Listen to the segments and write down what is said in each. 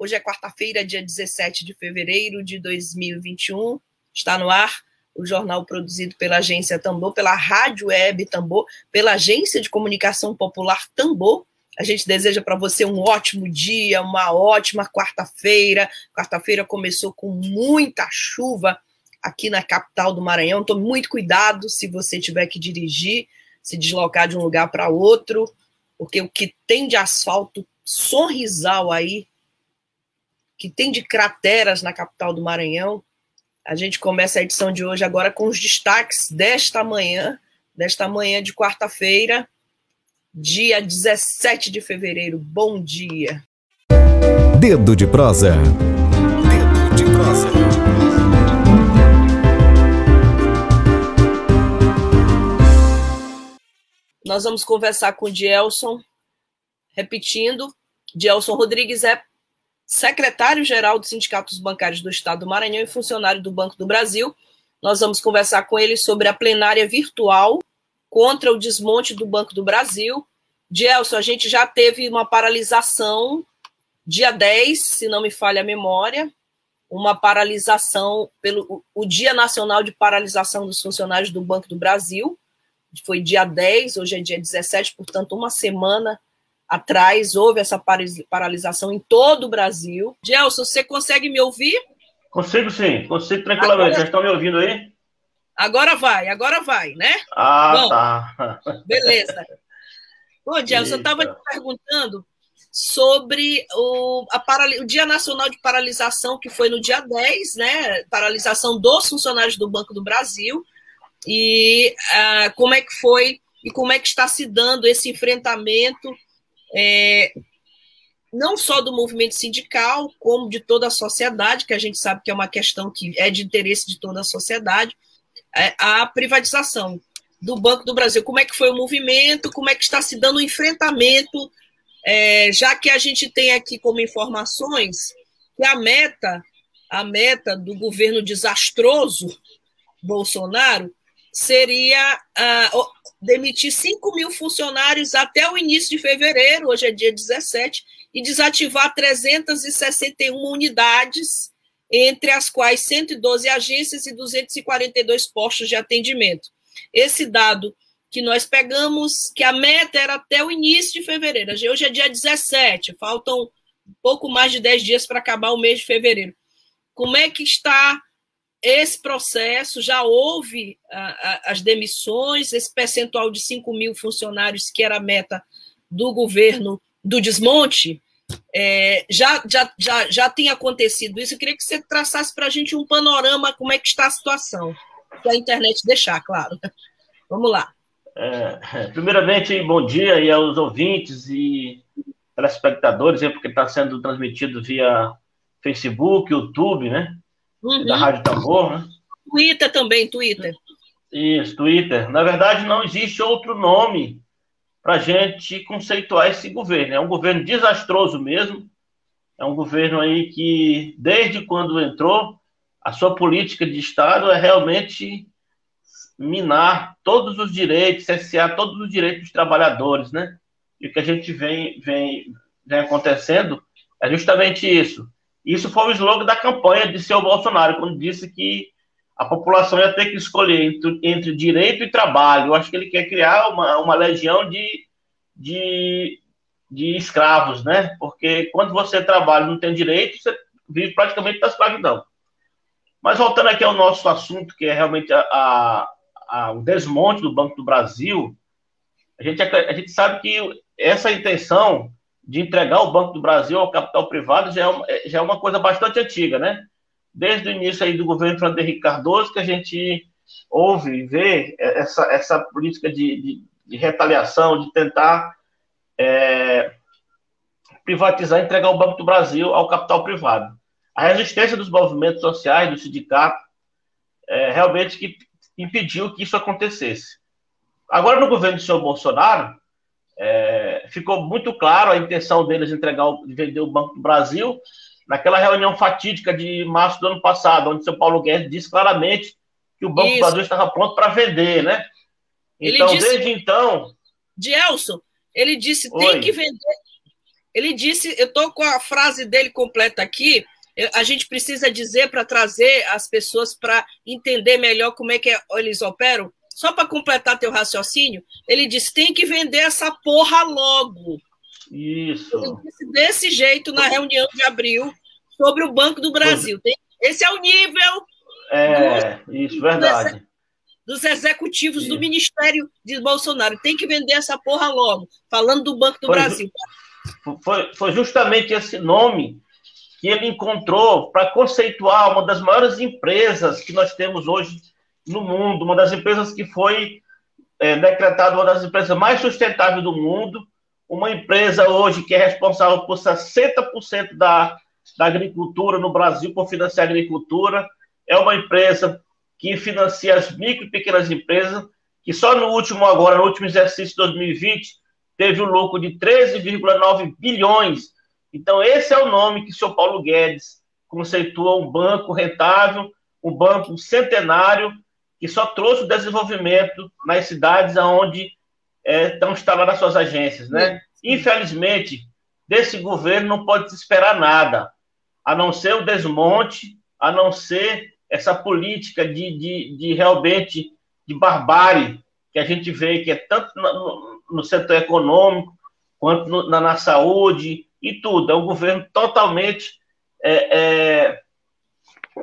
Hoje é quarta-feira, dia 17 de fevereiro de 2021. Está no ar o jornal produzido pela agência Tambor, pela Rádio Web Tambor, pela Agência de Comunicação Popular Tambor. A gente deseja para você um ótimo dia, uma ótima quarta-feira. Quarta-feira começou com muita chuva aqui na capital do Maranhão. Tome muito cuidado se você tiver que dirigir, se deslocar de um lugar para outro, porque o que tem de asfalto sorrisal aí que tem de crateras na capital do Maranhão. A gente começa a edição de hoje agora com os destaques desta manhã, desta manhã de quarta-feira, dia 17 de fevereiro. Bom dia. Dedo de prosa. Dedo de prosa. Nós vamos conversar com o Dielson, repetindo, Dielson Rodrigues é secretário-geral dos Sindicatos Bancários do Estado do Maranhão e funcionário do Banco do Brasil. Nós vamos conversar com ele sobre a plenária virtual contra o desmonte do Banco do Brasil. Gelson, a gente já teve uma paralisação dia 10, se não me falha a memória, uma paralisação pelo o Dia Nacional de Paralisação dos Funcionários do Banco do Brasil. Foi dia 10, hoje é dia 17, portanto, uma semana atrás houve essa paralisação em todo o Brasil. Gelson, você consegue me ouvir? Consigo sim, consigo tranquilamente. Agora... Já estão me ouvindo aí? Agora vai, agora vai, né? Ah, Bom, tá. Beleza. Bom, Gelson, eu estava te perguntando sobre o, a o Dia Nacional de Paralisação, que foi no dia 10, né? Paralisação dos funcionários do Banco do Brasil. E uh, como é que foi e como é que está se dando esse enfrentamento é, não só do movimento sindical, como de toda a sociedade, que a gente sabe que é uma questão que é de interesse de toda a sociedade, é, a privatização do Banco do Brasil. Como é que foi o movimento, como é que está se dando o enfrentamento, é, já que a gente tem aqui como informações que a meta, a meta do governo desastroso Bolsonaro seria uh, demitir 5 mil funcionários até o início de fevereiro, hoje é dia 17, e desativar 361 unidades, entre as quais 112 agências e 242 postos de atendimento. Esse dado que nós pegamos, que a meta era até o início de fevereiro. Hoje é dia 17, faltam pouco mais de 10 dias para acabar o mês de fevereiro. Como é que está esse processo, já houve as demissões, esse percentual de 5 mil funcionários, que era a meta do governo do desmonte, é, já, já, já, já tem acontecido isso. Eu queria que você traçasse para a gente um panorama, como é que está a situação, se a internet deixar, claro. Vamos lá. É, primeiramente, bom dia aí aos ouvintes e telespectadores, porque está sendo transmitido via Facebook, YouTube, né? Uhum. da Rádio Tambor, né? Twitter também, Twitter. Isso, Twitter. Na verdade, não existe outro nome para a gente conceituar esse governo. É um governo desastroso mesmo. É um governo aí que, desde quando entrou, a sua política de Estado é realmente minar todos os direitos, cessear todos os direitos dos trabalhadores, né? E o que a gente vem, vem, vem acontecendo é justamente isso. Isso foi o slogan da campanha de seu Bolsonaro, quando disse que a população ia ter que escolher entre, entre direito e trabalho. Eu acho que ele quer criar uma, uma legião de, de, de escravos, né? Porque quando você trabalha e não tem direito, você vive praticamente da escravidão. Mas voltando aqui ao nosso assunto, que é realmente a, a, a, o desmonte do Banco do Brasil, a gente, a gente sabe que essa intenção de entregar o Banco do Brasil ao capital privado já é, uma, é, já é uma coisa bastante antiga, né? Desde o início aí do governo Fernando Henrique Cardoso, que a gente ouve e vê essa, essa política de, de, de retaliação, de tentar é, privatizar entregar o Banco do Brasil ao capital privado. a resistência dos movimentos sociais, do sindicato, é, realmente que impediu que isso acontecesse. Agora, no governo do senhor Bolsonaro, é, ficou muito claro a intenção deles de entregar, de vender o Banco do Brasil naquela reunião fatídica de março do ano passado, onde o seu Paulo Guedes disse claramente que o Banco Isso. do Brasil estava pronto para vender, né? Então, disse, desde então. Gelson, ele disse: Oi. tem que vender. Ele disse, eu estou com a frase dele completa aqui. A gente precisa dizer para trazer as pessoas para entender melhor como é que eles operam. Só para completar teu raciocínio, ele disse: tem que vender essa porra logo. Isso. Ele disse desse jeito na reunião de abril sobre o Banco do Brasil. Esse é o nível. É, dos, isso, verdade. Dos executivos isso. do Ministério de Bolsonaro. Tem que vender essa porra logo. Falando do Banco do foi, Brasil. Foi, foi justamente esse nome que ele encontrou para conceituar uma das maiores empresas que nós temos hoje no mundo, uma das empresas que foi é, decretada uma das empresas mais sustentáveis do mundo, uma empresa hoje que é responsável por 60% da, da agricultura no Brasil, por financiar a agricultura, é uma empresa que financia as micro e pequenas empresas, que só no último agora, no último exercício de 2020, teve um lucro de 13,9 bilhões. Então, esse é o nome que o senhor Paulo Guedes conceitua um banco rentável, um banco centenário, que só trouxe o desenvolvimento nas cidades onde é, estão instaladas as suas agências, né? Infelizmente, desse governo não pode se esperar nada, a não ser o desmonte, a não ser essa política de, de, de realmente de barbárie que a gente vê que é tanto no, no setor econômico quanto no, na, na, saúde e tudo. É um governo totalmente é, é,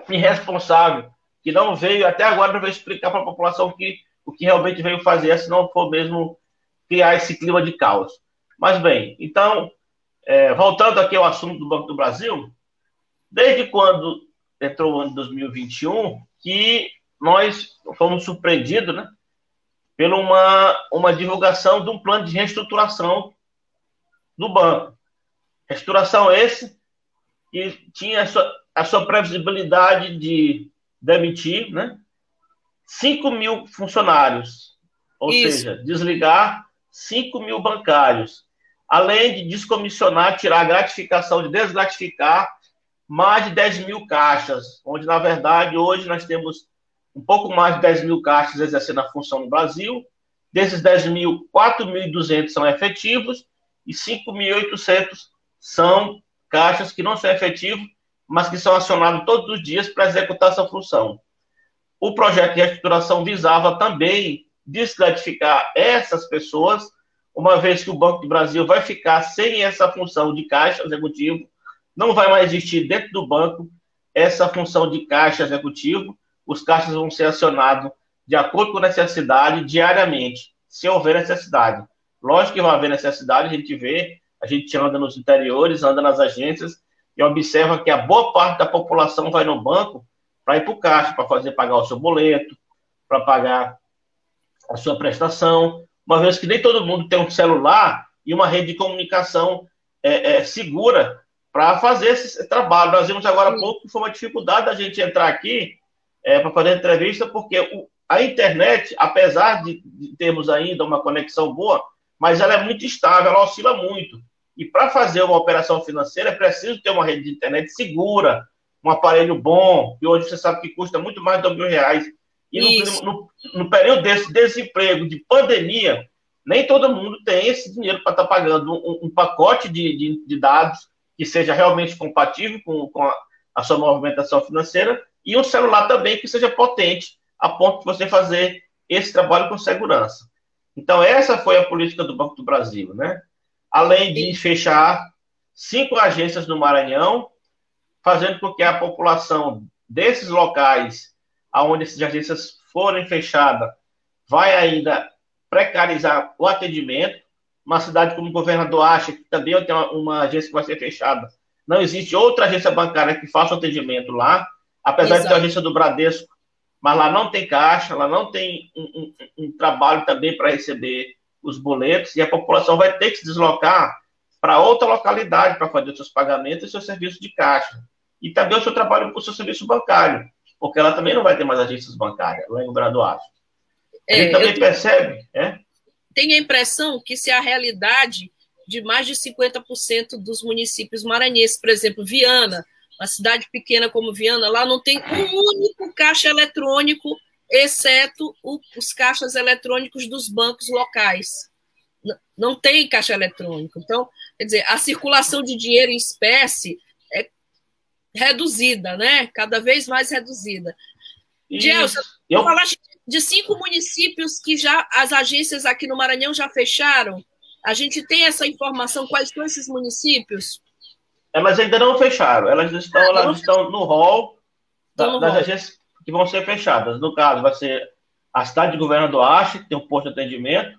irresponsável que não veio, até agora veio explicar para a população que, o que realmente veio fazer, se não for mesmo criar esse clima de caos. Mas bem, então, é, voltando aqui ao assunto do Banco do Brasil, desde quando entrou o ano de 2021, que nós fomos surpreendidos, né, pela uma, uma divulgação de um plano de reestruturação do banco. Reestruturação esse que tinha a sua, a sua previsibilidade de demitir, né? 5 mil funcionários, ou Isso. seja, desligar 5 mil bancários, além de descomissionar, tirar a gratificação, de desgratificar mais de 10 mil caixas, onde, na verdade, hoje nós temos um pouco mais de 10 mil caixas exercendo a função no Brasil. Desses 10 mil, 4.200 são efetivos e 5.800 são caixas que não são efetivos mas que são acionados todos os dias para executar essa função. O projeto de reestruturação visava também desgratificar essas pessoas, uma vez que o Banco do Brasil vai ficar sem essa função de caixa executivo, não vai mais existir dentro do banco essa função de caixa executivo, os caixas vão ser acionados de acordo com a necessidade diariamente, se houver necessidade. Lógico que vai haver necessidade, a gente vê, a gente anda nos interiores, anda nas agências, e observa que a boa parte da população vai no banco para ir para o caixa, para fazer pagar o seu boleto, para pagar a sua prestação, uma vez que nem todo mundo tem um celular e uma rede de comunicação é, é, segura para fazer esse trabalho. Nós vimos agora há pouco que foi uma dificuldade da gente entrar aqui é, para fazer entrevista, porque o, a internet, apesar de, de termos ainda uma conexão boa, mas ela é muito estável, ela oscila muito. E para fazer uma operação financeira é preciso ter uma rede de internet segura, um aparelho bom, que hoje você sabe que custa muito mais de mil reais. E no, no, no, período desse desemprego, de pandemia, nem todo mundo tem esse dinheiro para estar tá pagando um, um pacote de, de, de, dados que seja realmente compatível com, com a, a, sua movimentação financeira e um celular também que seja potente, a ponto de você fazer esse trabalho com segurança. Então, essa foi a política do Banco do Brasil, né? Além de fechar cinco agências no Maranhão, fazendo com que a população desses locais, aonde essas agências forem fechadas, vai ainda precarizar o atendimento. Uma cidade como o governador acha que também tem uma, uma agência que vai ser fechada. Não existe outra agência bancária que faça o atendimento lá, apesar Exato. de ter a agência do Bradesco, mas lá não tem caixa, lá não tem um, um, um trabalho também para receber os boletos e a população vai ter que se deslocar para outra localidade para fazer os seus pagamentos e seus serviços de caixa. e também o seu trabalho com o seu serviço bancário, porque ela também não vai ter mais agências bancárias lá em Governador Aço. A gente é, também percebe, é? Tem a impressão que se a realidade de mais de 50% dos municípios maranhenses, por exemplo, Viana, uma cidade pequena como Viana, lá não tem um único caixa eletrônico, exceto o, os caixas eletrônicos dos bancos locais. Não tem caixa eletrônico. Então, quer dizer, a circulação de dinheiro em espécie é reduzida, né? Cada vez mais reduzida. Gelson, eu... falaste de cinco municípios que já as agências aqui no Maranhão já fecharam. A gente tem essa informação, quais são esses municípios? Elas ainda não fecharam, elas estão, ah, elas estão no rol da, no das rol. agências que vão ser fechadas. No caso, vai ser a cidade de Governador Ache, que tem um posto de atendimento,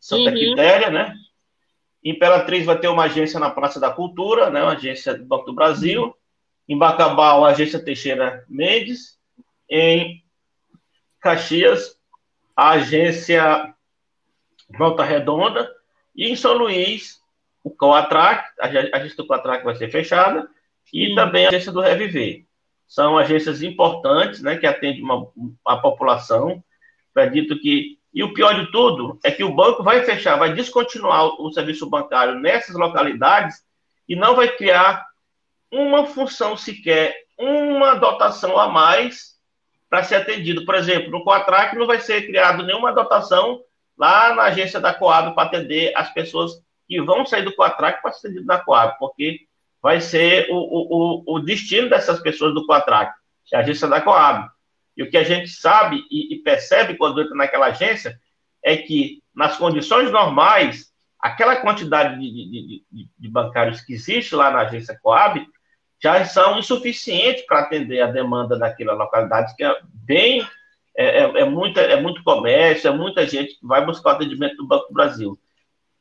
Santa uhum. Quitéria, né? Imperatriz vai ter uma agência na Praça da Cultura, né? Uma agência do Banco do Brasil. Uhum. Em Bacabal, a agência Teixeira Mendes. Em Caxias, a agência Volta Redonda. E em São Luís, o Coatrac, a agência do Coatrac vai ser fechada. E uhum. também a agência do Reviver. São agências importantes, né? Que atendem uma, a população. Acredito que e o pior de tudo é que o banco vai fechar, vai descontinuar o serviço bancário nessas localidades e não vai criar uma função sequer, uma dotação a mais para ser atendido. Por exemplo, no Coatrac não vai ser criado nenhuma dotação lá na agência da Coab para atender as pessoas que vão sair do Coatrac para ser atendido na Coab, porque vai ser o, o, o destino dessas pessoas do Coatrac, é a agência da Coab. E o que a gente sabe e, e percebe quando entra naquela agência é que, nas condições normais, aquela quantidade de, de, de, de bancários que existe lá na agência Coab já são insuficientes para atender a demanda daquela localidade, que é bem. É, é, é, muita, é muito comércio, é muita gente que vai buscar o atendimento do Banco do Brasil.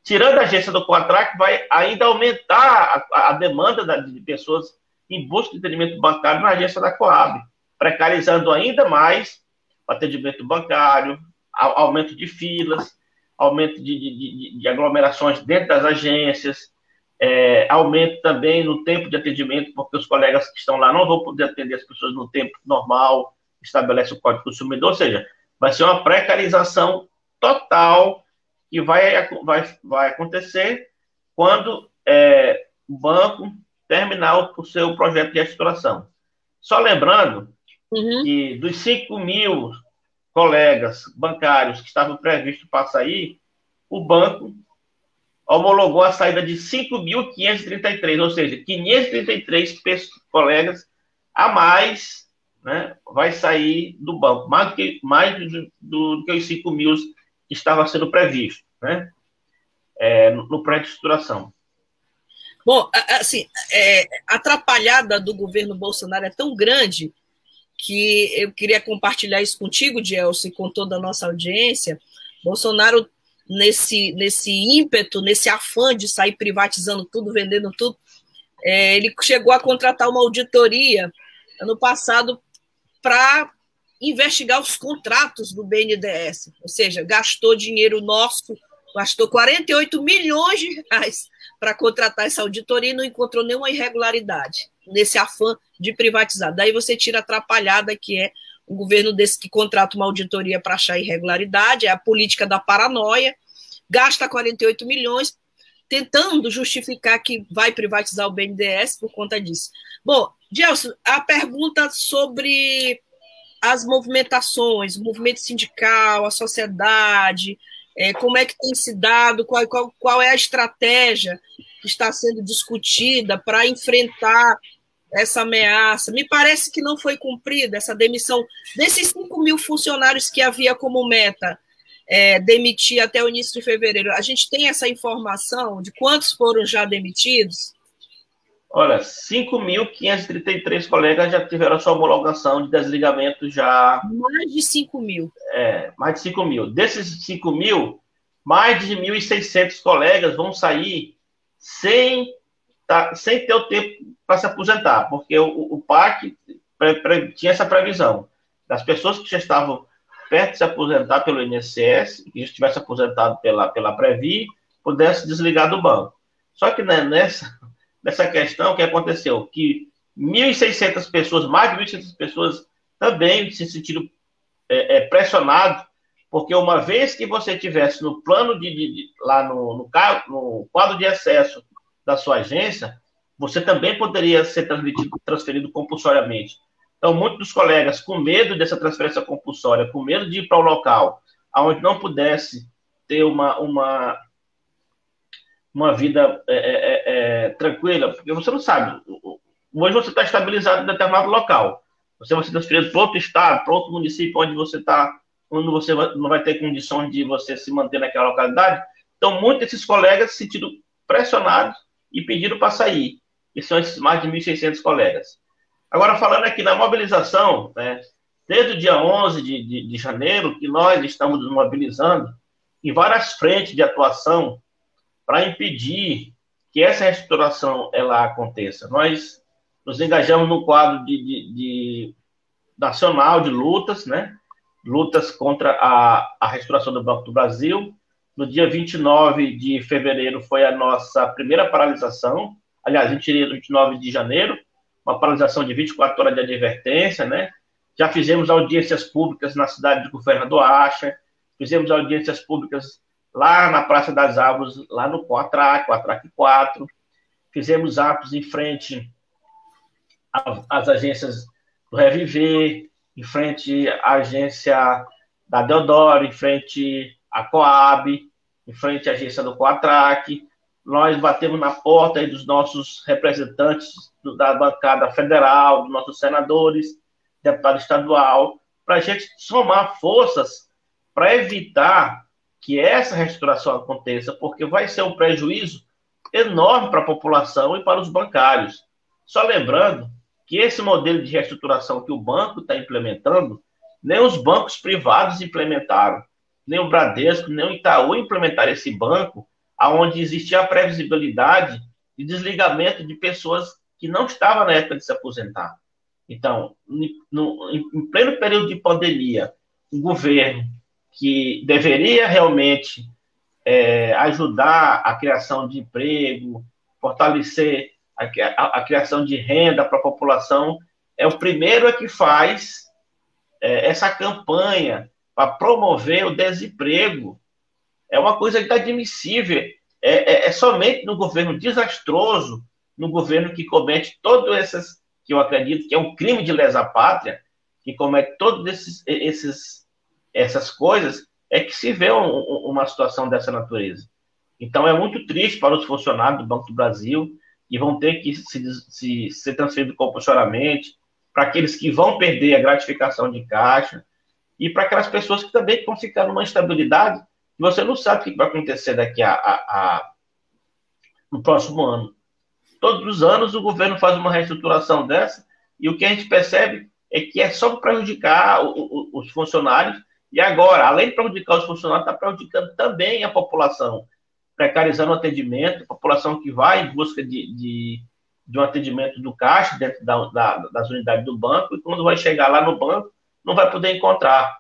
Tirando a agência do Contract, vai ainda aumentar a, a demanda de pessoas em busca de atendimento bancário na agência da Coab precarizando ainda mais o atendimento bancário, aumento de filas, aumento de, de, de aglomerações dentro das agências, é, aumento também no tempo de atendimento, porque os colegas que estão lá não vão poder atender as pessoas no tempo normal, estabelece o Código Consumidor, ou seja, vai ser uma precarização total que vai, vai, vai acontecer quando é, o banco terminar o, seu projeto de reestruturação. Só lembrando uhum. que dos 5 mil colegas bancários que estavam previstos para sair, o banco homologou a saída de 5.533, ou seja, 533 colegas a mais né, vai sair do banco, mais do que, mais do, do, do que os 5 mil estava sendo previsto né, é, no, no pré-estruturação. Bom, assim, é, a atrapalhada do governo Bolsonaro é tão grande que eu queria compartilhar isso contigo, Gelson, e com toda a nossa audiência. Bolsonaro, nesse, nesse ímpeto, nesse afã de sair privatizando tudo, vendendo tudo, é, ele chegou a contratar uma auditoria ano passado para investigar os contratos do BNDES, ou seja, gastou dinheiro nosso, gastou 48 milhões de reais para contratar essa auditoria e não encontrou nenhuma irregularidade nesse afã de privatizar. Daí você tira a atrapalhada que é um governo desse que contrata uma auditoria para achar irregularidade, é a política da paranoia, gasta 48 milhões tentando justificar que vai privatizar o BNDES por conta disso. Bom, Gelson, a pergunta sobre as movimentações, o movimento sindical, a sociedade, é, como é que tem se dado, qual, qual, qual é a estratégia que está sendo discutida para enfrentar essa ameaça. Me parece que não foi cumprida essa demissão desses 5 mil funcionários que havia como meta é, demitir até o início de fevereiro. A gente tem essa informação de quantos foram já demitidos? Olha, 5.533 colegas já tiveram sua homologação de desligamento já. Mais de 5 mil. É, mais de 5 mil. Desses 5 mil, mais de 1.600 colegas vão sair sem, tá, sem ter o tempo para se aposentar, porque o, o PAC pre, pre, tinha essa previsão das pessoas que já estavam perto de se aposentar pelo INSS, que já estivesse aposentado pela, pela Previ, pudesse desligar do banco. Só que né, nessa, nessa questão, que aconteceu? Que 1.600 pessoas, mais de 1.600 pessoas também se sentiram é, é, pressionados, porque uma vez que você tivesse no plano de, de, de lá no, no, no, quadro de acesso da sua agência, você também poderia ser transferido, compulsoriamente. Então, muitos dos colegas, com medo dessa transferência compulsória, com medo de ir para o local onde não pudesse ter uma, uma, uma vida é, é, é, é tranquila, porque você não sabe, hoje você está estabilizado em determinado local, você vai ser transferido para outro estado, para outro município onde você está, onde você não vai ter condições de você se manter naquela localidade. Então, muitos desses colegas se sentiram pressionados e pediram para sair, e são esses mais de 1.600 colegas. Agora, falando aqui na mobilização, né, desde o dia 11 de, de, de janeiro, que nós estamos nos mobilizando em várias frentes de atuação para impedir que essa reestruturação ela aconteça. Nós nos engajamos no quadro de, de, de nacional de lutas, né? Lutas contra a, a restauração do Banco do Brasil. No dia 29 de fevereiro foi a nossa primeira paralisação. Aliás, a gente iria no 29 de janeiro, uma paralisação de 24 horas de advertência, né? Já fizemos audiências públicas na cidade de Governador Acha, fizemos audiências públicas lá na Praça das Árvores, lá no Coatrac, Coatrac 4, fizemos atos em frente às agências do Reviver, em frente à agência da Deodoro, em frente à Coab, em frente à agência do Coatrac, nós batemos na porta dos nossos representantes da bancada federal, dos nossos senadores, deputado estadual, para a gente somar forças para evitar que essa restauração aconteça, porque vai ser um prejuízo enorme para a população e para os bancários. Só lembrando que esse modelo de reestruturação que o banco está implementando, nem os bancos privados implementaram, nem o Bradesco, nem o Itaú implementaram esse banco aonde existia a previsibilidade de desligamento de pessoas que não estavam na época de se aposentar. Então, no, em pleno período de pandemia, um governo que deveria realmente é, ajudar a criação de emprego, fortalecer a, a, a criação de renda para a população, é o primeiro que faz é, essa campanha para promover o desemprego é uma coisa inadmissível. É, é, é, somente no governo desastroso, no governo que comete todos esses, que eu acredito que é um crime de lesa pátria, que comete todos esses, esses essas coisas, é que se vê um, uma situação dessa natureza. Então é muito triste para os funcionários do Banco do Brasil que vão ter que se, se ser transferidos compulsoriamente, para aqueles que vão perder a gratificação de caixa e para aquelas pessoas que também vão ficar numa instabilidade você não sabe o que vai acontecer daqui a, a, a, no próximo ano. Todos os anos o governo faz uma reestruturação dessa e o que a gente percebe é que é só prejudicar o, o, os funcionários e agora, além de prejudicar os funcionários, está prejudicando também a população, precarizando o atendimento, a população que vai em busca de, de, de um atendimento do caixa dentro da, da, das unidades do banco e quando vai chegar lá no banco, não vai poder encontrar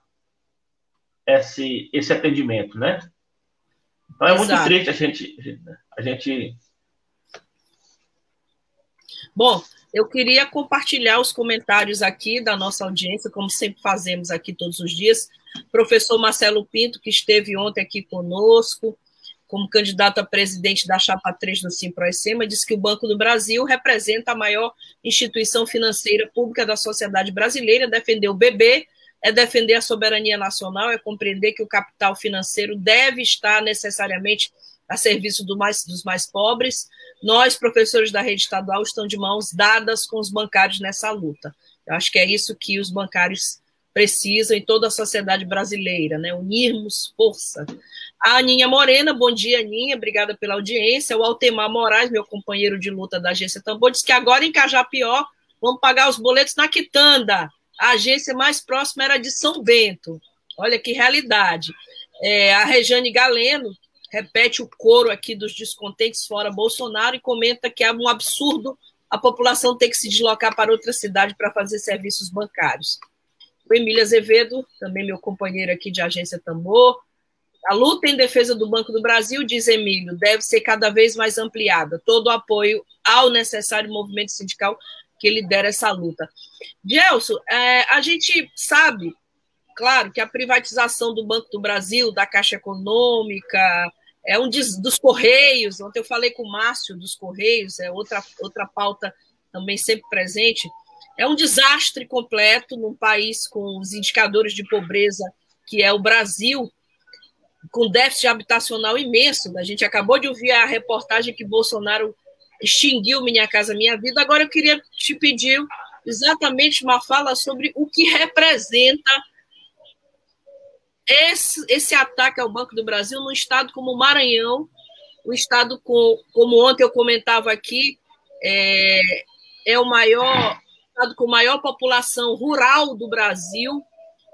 esse, esse atendimento, né? Então é Exato. muito triste a gente, a gente. Bom, eu queria compartilhar os comentários aqui da nossa audiência, como sempre fazemos aqui todos os dias. Professor Marcelo Pinto, que esteve ontem aqui conosco, como candidato a presidente da chapa 3 do Simproecema, disse que o Banco do Brasil representa a maior instituição financeira pública da sociedade brasileira, defendeu o BB é defender a soberania nacional, é compreender que o capital financeiro deve estar necessariamente a serviço do mais, dos mais pobres. Nós, professores da rede estadual, estamos de mãos dadas com os bancários nessa luta. Eu acho que é isso que os bancários precisam em toda a sociedade brasileira, né? Unirmos força. A Aninha Morena, bom dia, Aninha, obrigada pela audiência. O Altemar Moraes, meu companheiro de luta da agência Tambor, diz que agora em Cajapió vamos pagar os boletos na quitanda a agência mais próxima era de São Bento. Olha que realidade. É, a Rejane Galeno repete o coro aqui dos descontentes fora Bolsonaro e comenta que é um absurdo a população ter que se deslocar para outra cidade para fazer serviços bancários. O Emílio Azevedo, também meu companheiro aqui de agência Tambor, a luta em defesa do Banco do Brasil, diz Emílio, deve ser cada vez mais ampliada. Todo o apoio ao necessário movimento sindical que lidera essa luta. Gelson, é, a gente sabe, claro, que a privatização do Banco do Brasil, da Caixa Econômica, é um dos Correios. Ontem eu falei com o Márcio dos Correios, é outra, outra pauta também sempre presente. É um desastre completo num país com os indicadores de pobreza que é o Brasil, com déficit habitacional imenso. A gente acabou de ouvir a reportagem que Bolsonaro extinguiu Minha Casa Minha Vida. Agora eu queria te pedir exatamente uma fala sobre o que representa esse, esse ataque ao Banco do Brasil num estado como o Maranhão, um estado com, como ontem eu comentava aqui, é, é o maior estado com maior população rural do Brasil,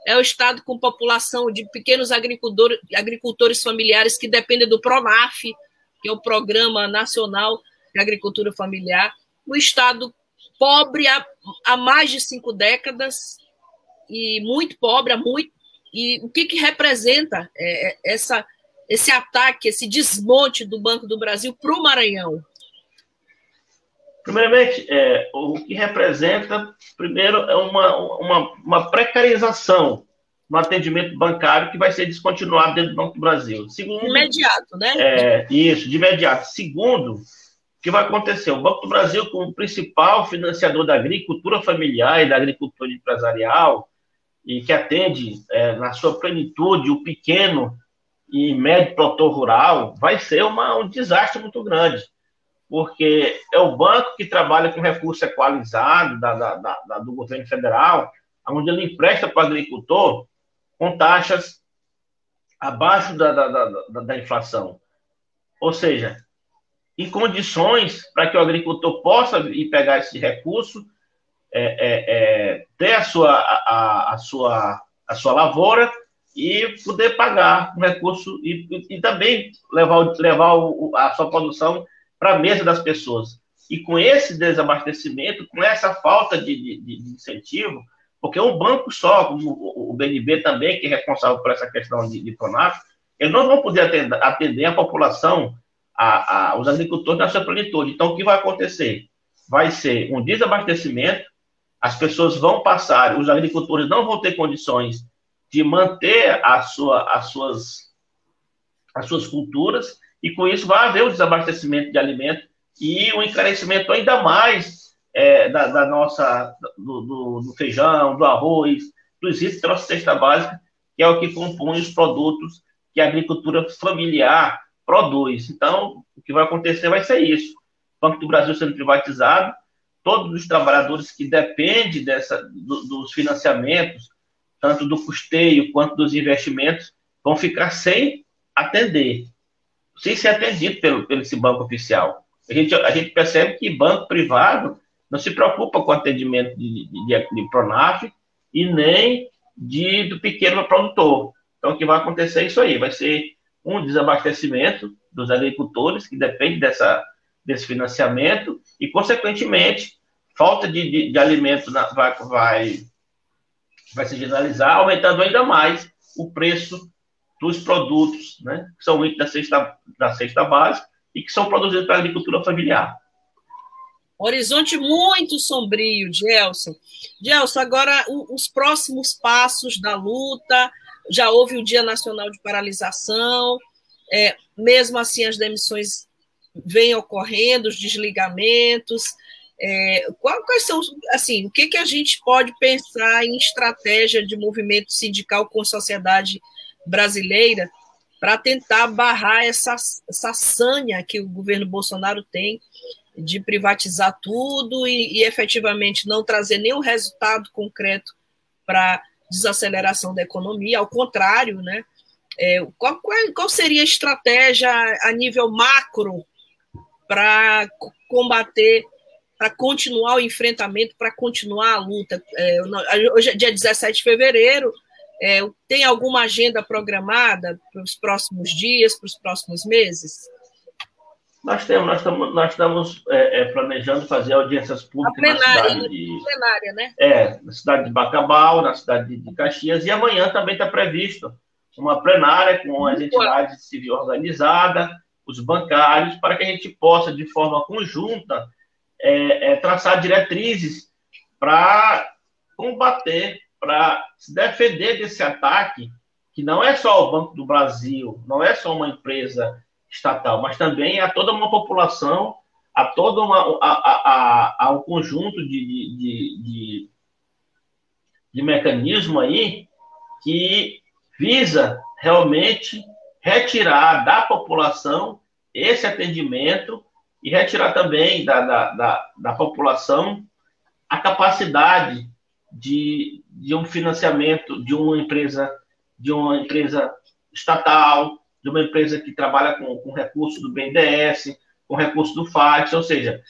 é o estado com população de pequenos agricultores, familiares que dependem do PRONAF, que é o Programa Nacional de Agricultura Familiar, o estado pobre há, há mais de cinco décadas e muito pobre muito e o que, que representa é, é essa, esse ataque, esse desmonte do Banco do Brasil para o Maranhão? Primeiramente, é, o que representa, primeiro, é uma, uma, uma, precarização no atendimento bancário que vai ser descontinuado dentro do Banco do Brasil. Segundo, de imediato, né? É, isso, de imediato. Segundo, o que vai acontecer? O Banco do Brasil, como principal financiador da agricultura familiar e da agricultura empresarial, e que atende é, na sua plenitude o pequeno e médio produtor rural, vai ser uma, um desastre muito grande, porque é o banco que trabalha com recurso equalizado da, da, da, do governo federal, onde ele empresta para o agricultor com taxas abaixo da, da, inflação. Ou seja, em condições para que o agricultor possa ir pegar esse recurso é, é, é, ter a sua, a, a, sua, a sua lavoura e poder pagar o recurso e, e, também levar, levar a sua produção para a mesa das pessoas. E com esse desabastecimento, com essa falta de, de, de incentivo, porque um banco só, como o BNB também, que é responsável por essa questão de, de Pronaf, eles não vão poder atender, atender a população, a, a, os agricultores na sua plenitude. Então, o que vai acontecer? Vai ser um desabastecimento, as pessoas vão passar, os agricultores não vão ter condições de manter a sua, as, suas, as suas culturas, e com isso vai haver o desabastecimento de alimento e o encarecimento ainda mais é, da, da, nossa, do, do, do, feijão, do arroz, dos itens da nossa cesta básica, que é o que compõe os produtos que a agricultura familiar produz. Então, o que vai acontecer vai ser isso. O Banco do Brasil sendo privatizado, todos os trabalhadores que dependem dessa, do, dos financiamentos, tanto do custeio quanto dos investimentos, vão ficar sem atender, sem ser atendido pelo, pelo esse banco oficial. A gente, a gente percebe que banco privado não se preocupa com o atendimento de, de, de, de Pronaf e nem de, do pequeno produtor. Então, o que vai acontecer é isso aí, vai ser um desabastecimento dos agricultores, que depende dessa, desse financiamento, e, consequentemente, falta de, de, de alimento na, vai, vai, vai se generalizar, aumentando ainda mais o preço dos produtos, né, que são da cesta, da cesta básica e que são produzidos para a agricultura familiar. Horizonte muito sombrio, Gelson. Gelson, agora os próximos passos da luta. Já houve o Dia Nacional de Paralisação, é, mesmo assim as demissões vêm ocorrendo, os desligamentos. É, quais são, assim, o que, que a gente pode pensar em estratégia de movimento sindical com sociedade brasileira para tentar barrar essa, essa sanha que o governo Bolsonaro tem de privatizar tudo e, e efetivamente não trazer nenhum resultado concreto para desaceleração da economia, ao contrário, né? É, qual, qual, seria a estratégia a nível macro para combater, para continuar o enfrentamento, para continuar a luta. É, hoje é dia 17 de fevereiro, é, tem alguma agenda programada para os próximos dias, para os próximos meses? Nós temos, nós estamos, nós estamos é, é planejando fazer audiências públicas plenária, na cidade de, plenária, né? É, na cidade de Bacabal, na cidade de Caxias, e amanhã também está previsto uma plenária com as entidades civil organizadas, os bancários, para que a gente possa, de forma conjunta, é, é, traçar diretrizes para combater, para se defender desse ataque, que não é só o Banco do Brasil, não é só uma empresa estatal, mas também a toda uma população, a todo uma, a, a, a, um conjunto de, de, de, de, de mecanismo aí que visa realmente retirar da população esse atendimento e retirar também da, da, da, da população a capacidade de, de um financiamento de uma empresa de uma empresa estatal, de uma empresa que trabalha com, com recurso do BNDES, com recurso do FAT, ou seja,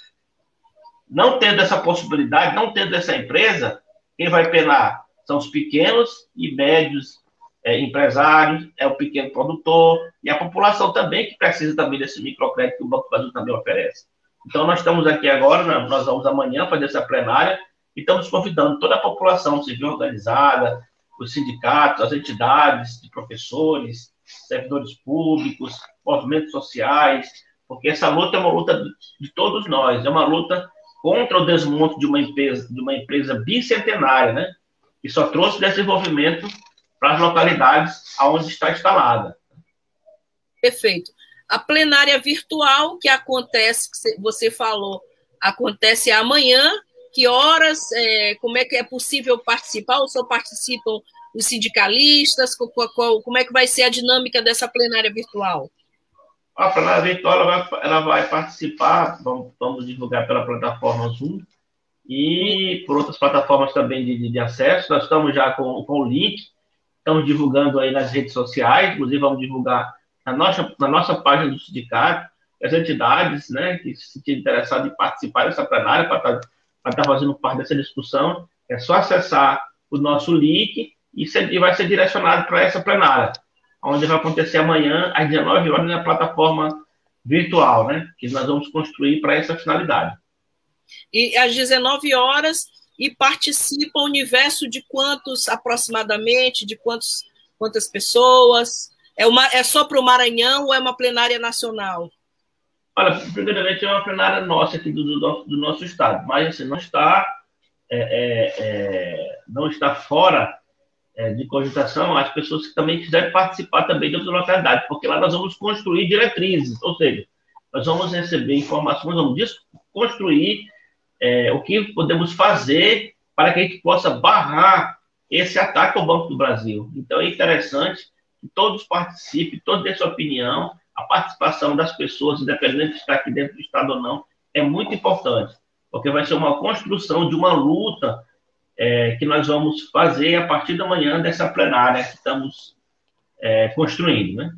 não tendo essa possibilidade, não tendo essa empresa, quem vai penar são os pequenos e médios é, empresários, é o pequeno produtor e a população também que precisa também desse microcrédito que o Banco do Brasil também oferece. Então, nós estamos aqui agora, né, nós vamos amanhã fazer essa plenária e estamos convidando toda a população civil organizada, os sindicatos, as entidades de professores, servidores públicos, movimentos sociais, porque essa luta é uma luta de todos nós, é uma luta contra o desmonte de uma empresa, de uma empresa bicentenária, né? Que só trouxe desenvolvimento para as localidades onde está instalada. Perfeito. A plenária virtual que acontece, que você falou, acontece amanhã. Que horas? É, como é que é possível participar? Ou só participam os sindicalistas? como é que vai ser a dinâmica dessa plenária virtual? A plenária virtual ela vai, ela vai participar, vamos, vamos, divulgar pela plataforma Zoom e por outras plataformas também de, de acesso. Nós estamos já com, o link, estamos divulgando aí nas redes sociais, inclusive vamos divulgar na nossa, na nossa página do sindicato, as entidades né, que se interessadas em participar dessa plenária, para estar, tá, estar fazendo parte dessa discussão, é só acessar o nosso link e, ser, e vai ser direcionado para essa plenária, onde vai acontecer amanhã, às 19 horas, na plataforma virtual, né, que nós vamos construir para essa finalidade. E às 19 horas, e participa o universo de quantos aproximadamente, de quantos, quantas pessoas? É, uma, é só para o Maranhão ou é uma plenária nacional? Olha, primeiramente é uma plenária nossa aqui do, do, do nosso estado, mas assim, não está, é, é, é, não está fora é, de cogitação as pessoas que também quiserem participar também de outras localidades, porque lá nós vamos construir diretrizes, ou seja, nós vamos receber informações, vamos construir é, o que podemos fazer para que a gente possa barrar esse ataque ao Banco do Brasil. Então é interessante que todos participem, todos dêem sua opinião, a participação das pessoas, independente de estar aqui dentro do Estado ou não, é muito importante, porque vai ser uma construção de uma luta é, que nós vamos fazer a partir da manhã dessa plenária que estamos é, construindo, né?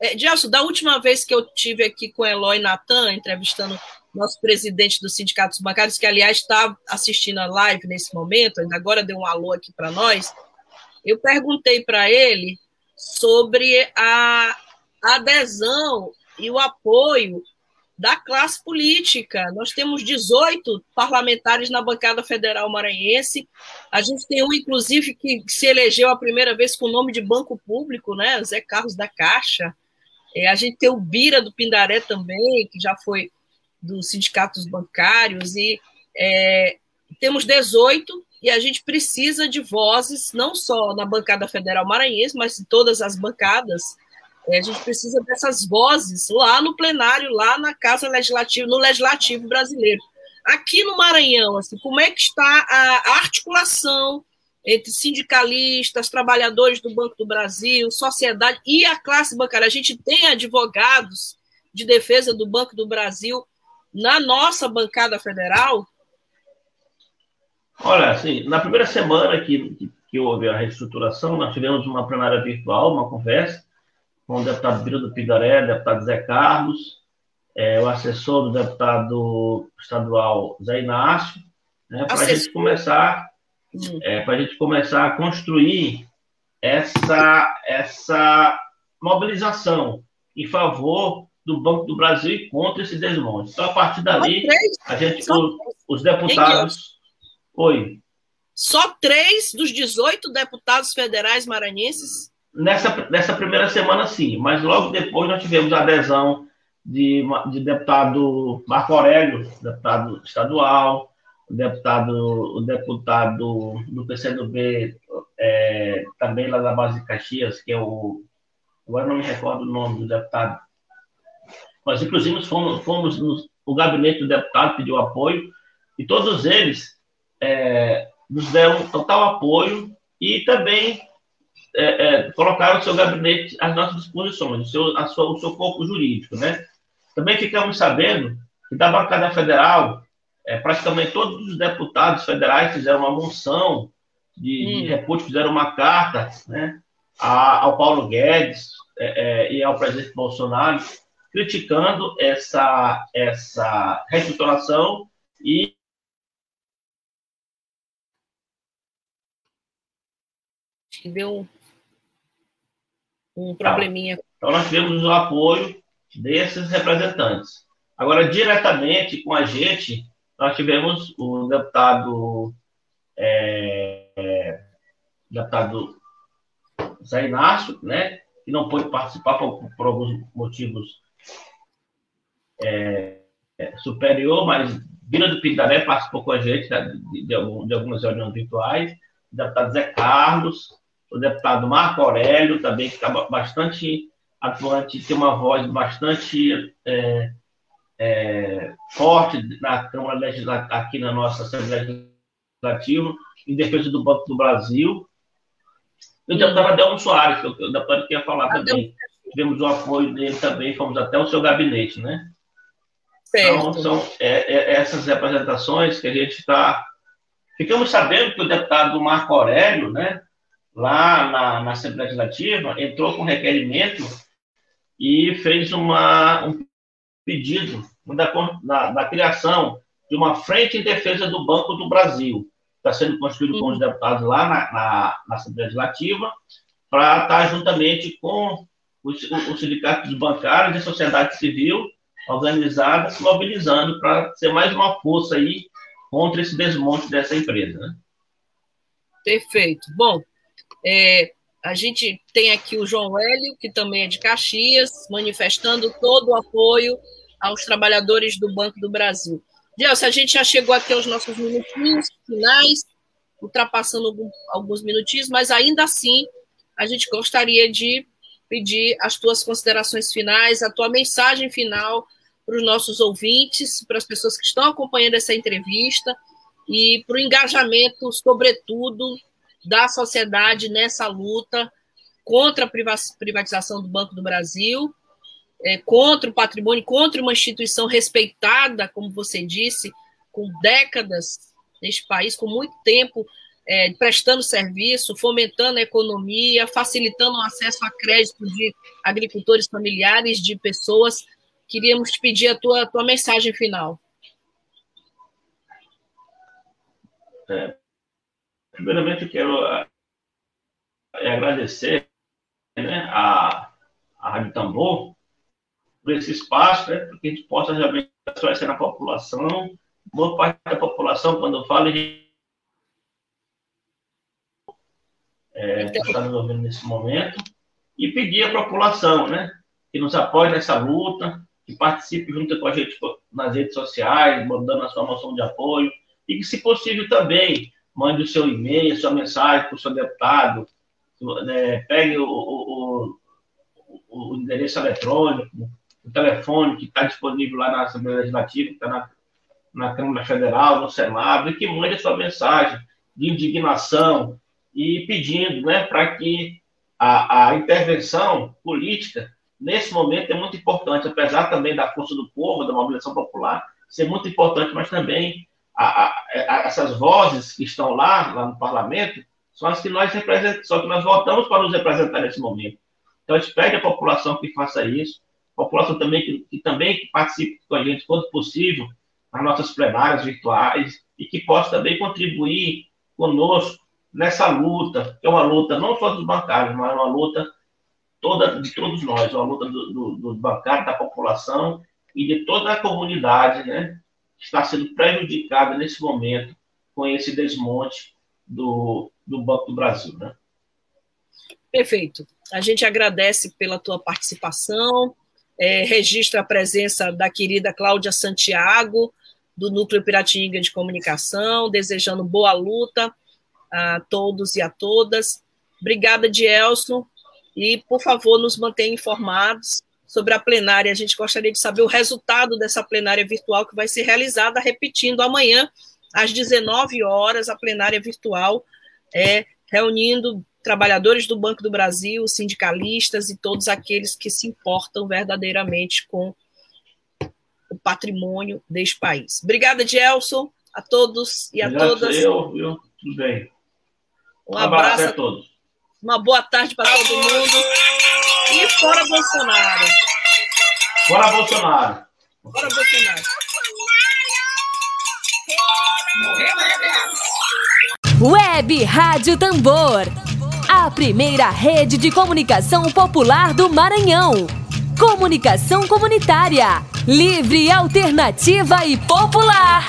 É, Gelson, da última vez que eu tive aqui com Eloy Natan, entrevistando nosso presidente do Sindicato dos Bancários, que, aliás, está assistindo a live nesse momento, ainda agora deu um alô aqui para nós, eu perguntei para ele sobre a adesão e o apoio da classe política. Nós temos 18 parlamentares na bancada federal maranhense. A gente tem um, inclusive, que se elegeu a primeira vez com o nome de Banco Público, né? Zé Carlos da Caixa. É, a gente tem o Bira do Pindaré também, que já foi dos sindicatos bancários, e é, temos 18, e a gente precisa de vozes, não só na bancada federal maranhense, mas em todas as bancadas, é, a gente precisa dessas vozes lá no plenário, lá na Casa Legislativa, no Legislativo brasileiro. Aqui no Maranhão, assim, como é que está a articulação entre sindicalistas, trabalhadores do Banco do Brasil, sociedade e a classe bancária? A gente tem advogados de defesa do Banco do Brasil na nossa bancada federal? Olha, assim, na primeira semana que, que, que houve a reestruturação, nós tivemos uma plenária virtual, uma conversa, com o deputado Biro do Pigaré, deputado Zé Carlos, é, o assessor do deputado estadual Zé Inácio, né, para a gente começar, hum. é, para a gente começar a construir essa, essa mobilização em favor do Banco do Brasil e contra esse desmonte. Então, a partir dali, a gente, os, os deputados. Oi. Só três dos 18 deputados federais maranhenses Nessa, nessa primeira semana, sim, mas logo depois nós tivemos a adesão de, de deputado Marco Aurélio, deputado estadual, o deputado, o deputado do PCdoB, é, também lá da base de Caxias, que é o. Agora não me recordo o nome do deputado. Nós, inclusive, fomos, fomos no, o gabinete do deputado, pediu apoio, e todos eles é, nos deram total apoio e também é, é, colocaram o seu gabinete às nossas disposições, o seu, sua, o seu corpo jurídico, né? Também ficamos sabendo que da bancada federal, é, praticamente todos os deputados federais fizeram uma moção de, hum. de repúdio, fizeram uma carta né, a, ao Paulo Guedes é, é, e ao presidente Bolsonaro, criticando essa, essa reestruturação e deu um probleminha. Então, nós tivemos o apoio desses representantes. Agora, diretamente com a gente, nós tivemos o deputado, é, é, deputado Zé Inácio, né, que não pôde participar por, por alguns motivos é, é superior, mas Vila do Pindaré participou com a gente de, de, de algumas reuniões virtuais, o deputado Zé Carlos, o deputado Marco Aurélio, também que está bastante atuante, tem uma voz bastante é, é, forte na Câmara Legislativa, aqui na nossa Assembleia Legislativa, em defesa do Banco do Brasil. E o deputado Adelmo Soares, que o deputado queria falar também. Tivemos o apoio dele também, fomos até o seu gabinete, né? Certo. Então, são é, é, essas representações que a gente está. Ficamos sabendo que o deputado Marco Aurélio, né, lá na, na Assembleia Legislativa, entrou com requerimento e fez uma, um pedido da, da, da, criação de uma frente em defesa do Banco do Brasil. Está sendo construído com os deputados lá na, na, na Assembleia Legislativa, para estar juntamente com os, os sindicatos bancários e sociedade civil organizadas, mobilizando para ser mais uma força aí contra esse desmonte dessa empresa. Né? Perfeito. Bom, é, a gente tem aqui o João Hélio, que também é de Caxias, manifestando todo o apoio aos trabalhadores do Banco do Brasil. Gelson, a gente já chegou aqui aos nossos minutinhos finais, ultrapassando alguns minutinhos, mas ainda assim a gente gostaria de pedir as tuas considerações finais, a tua mensagem final para os nossos ouvintes, para as pessoas que estão acompanhando essa entrevista e para o engajamento, sobretudo, da sociedade nessa luta contra a privatização do Banco do Brasil, é, contra o patrimônio, contra uma instituição respeitada, como você disse, com décadas neste país, com muito tempo é, prestando serviço, fomentando a economia, facilitando o acesso a crédito de agricultores familiares, de pessoas. Queríamos te pedir a tua, tua mensagem final. É, Primeiramente, eu quero é, agradecer né, a, a Rádio Tambor por esse espaço, né, para que a gente possa realmente esclarecer na população. Boa parte da população, quando eu falo, é, está nos ouvindo nesse momento, e pedir à população né, que nos apoie nessa luta, que participe junto com a gente nas redes sociais, mandando a sua moção de apoio, e que, se possível, também mande o seu e-mail, sua mensagem para o seu deputado, né, pegue o, o, o, o, endereço eletrônico, o telefone que está disponível lá na Assembleia Legislativa, que está na, na Câmara Federal, no Senado, e que mande a sua mensagem de indignação e pedindo né, para que a, a intervenção política, nesse momento, é muito importante, apesar também da força do povo, da mobilização popular, ser muito importante, mas também a, a, essas vozes que estão lá, lá no parlamento, são as que nós representamos, só que nós votamos para nos representar nesse momento. Então, a gente pede à população que faça isso, a população também que, que também participe com a gente quando possível nas nossas plenárias virtuais e que possa também contribuir conosco nessa luta, que é uma luta não só dos bancários, mas uma luta toda de todos nós, uma luta dos do, do bancários, da população e de toda a comunidade, né, está sendo prejudicada nesse momento com esse desmonte do, do Banco do Brasil. Né? Perfeito. A gente agradece pela tua participação, é, registra a presença da querida Cláudia Santiago, do Núcleo Piratinga de Comunicação, desejando boa luta a todos e a todas. Obrigada, Dielson, e, por favor, nos mantenha informados sobre a plenária. A gente gostaria de saber o resultado dessa plenária virtual que vai ser realizada, repetindo, amanhã, às 19 horas, a plenária virtual, é, reunindo trabalhadores do Banco do Brasil, sindicalistas e todos aqueles que se importam verdadeiramente com o patrimônio deste país. Obrigada, Gelson, a todos e a Obrigado todas. Eu, eu, tudo bem. Um, um abraço, abraço a todos. Uma boa tarde para todo mundo. E fora Bolsonaro. Fora Bolsonaro. Fora Bolsonaro. Web Rádio Tambor. A primeira rede de comunicação popular do Maranhão. Comunicação comunitária. Livre, alternativa e popular.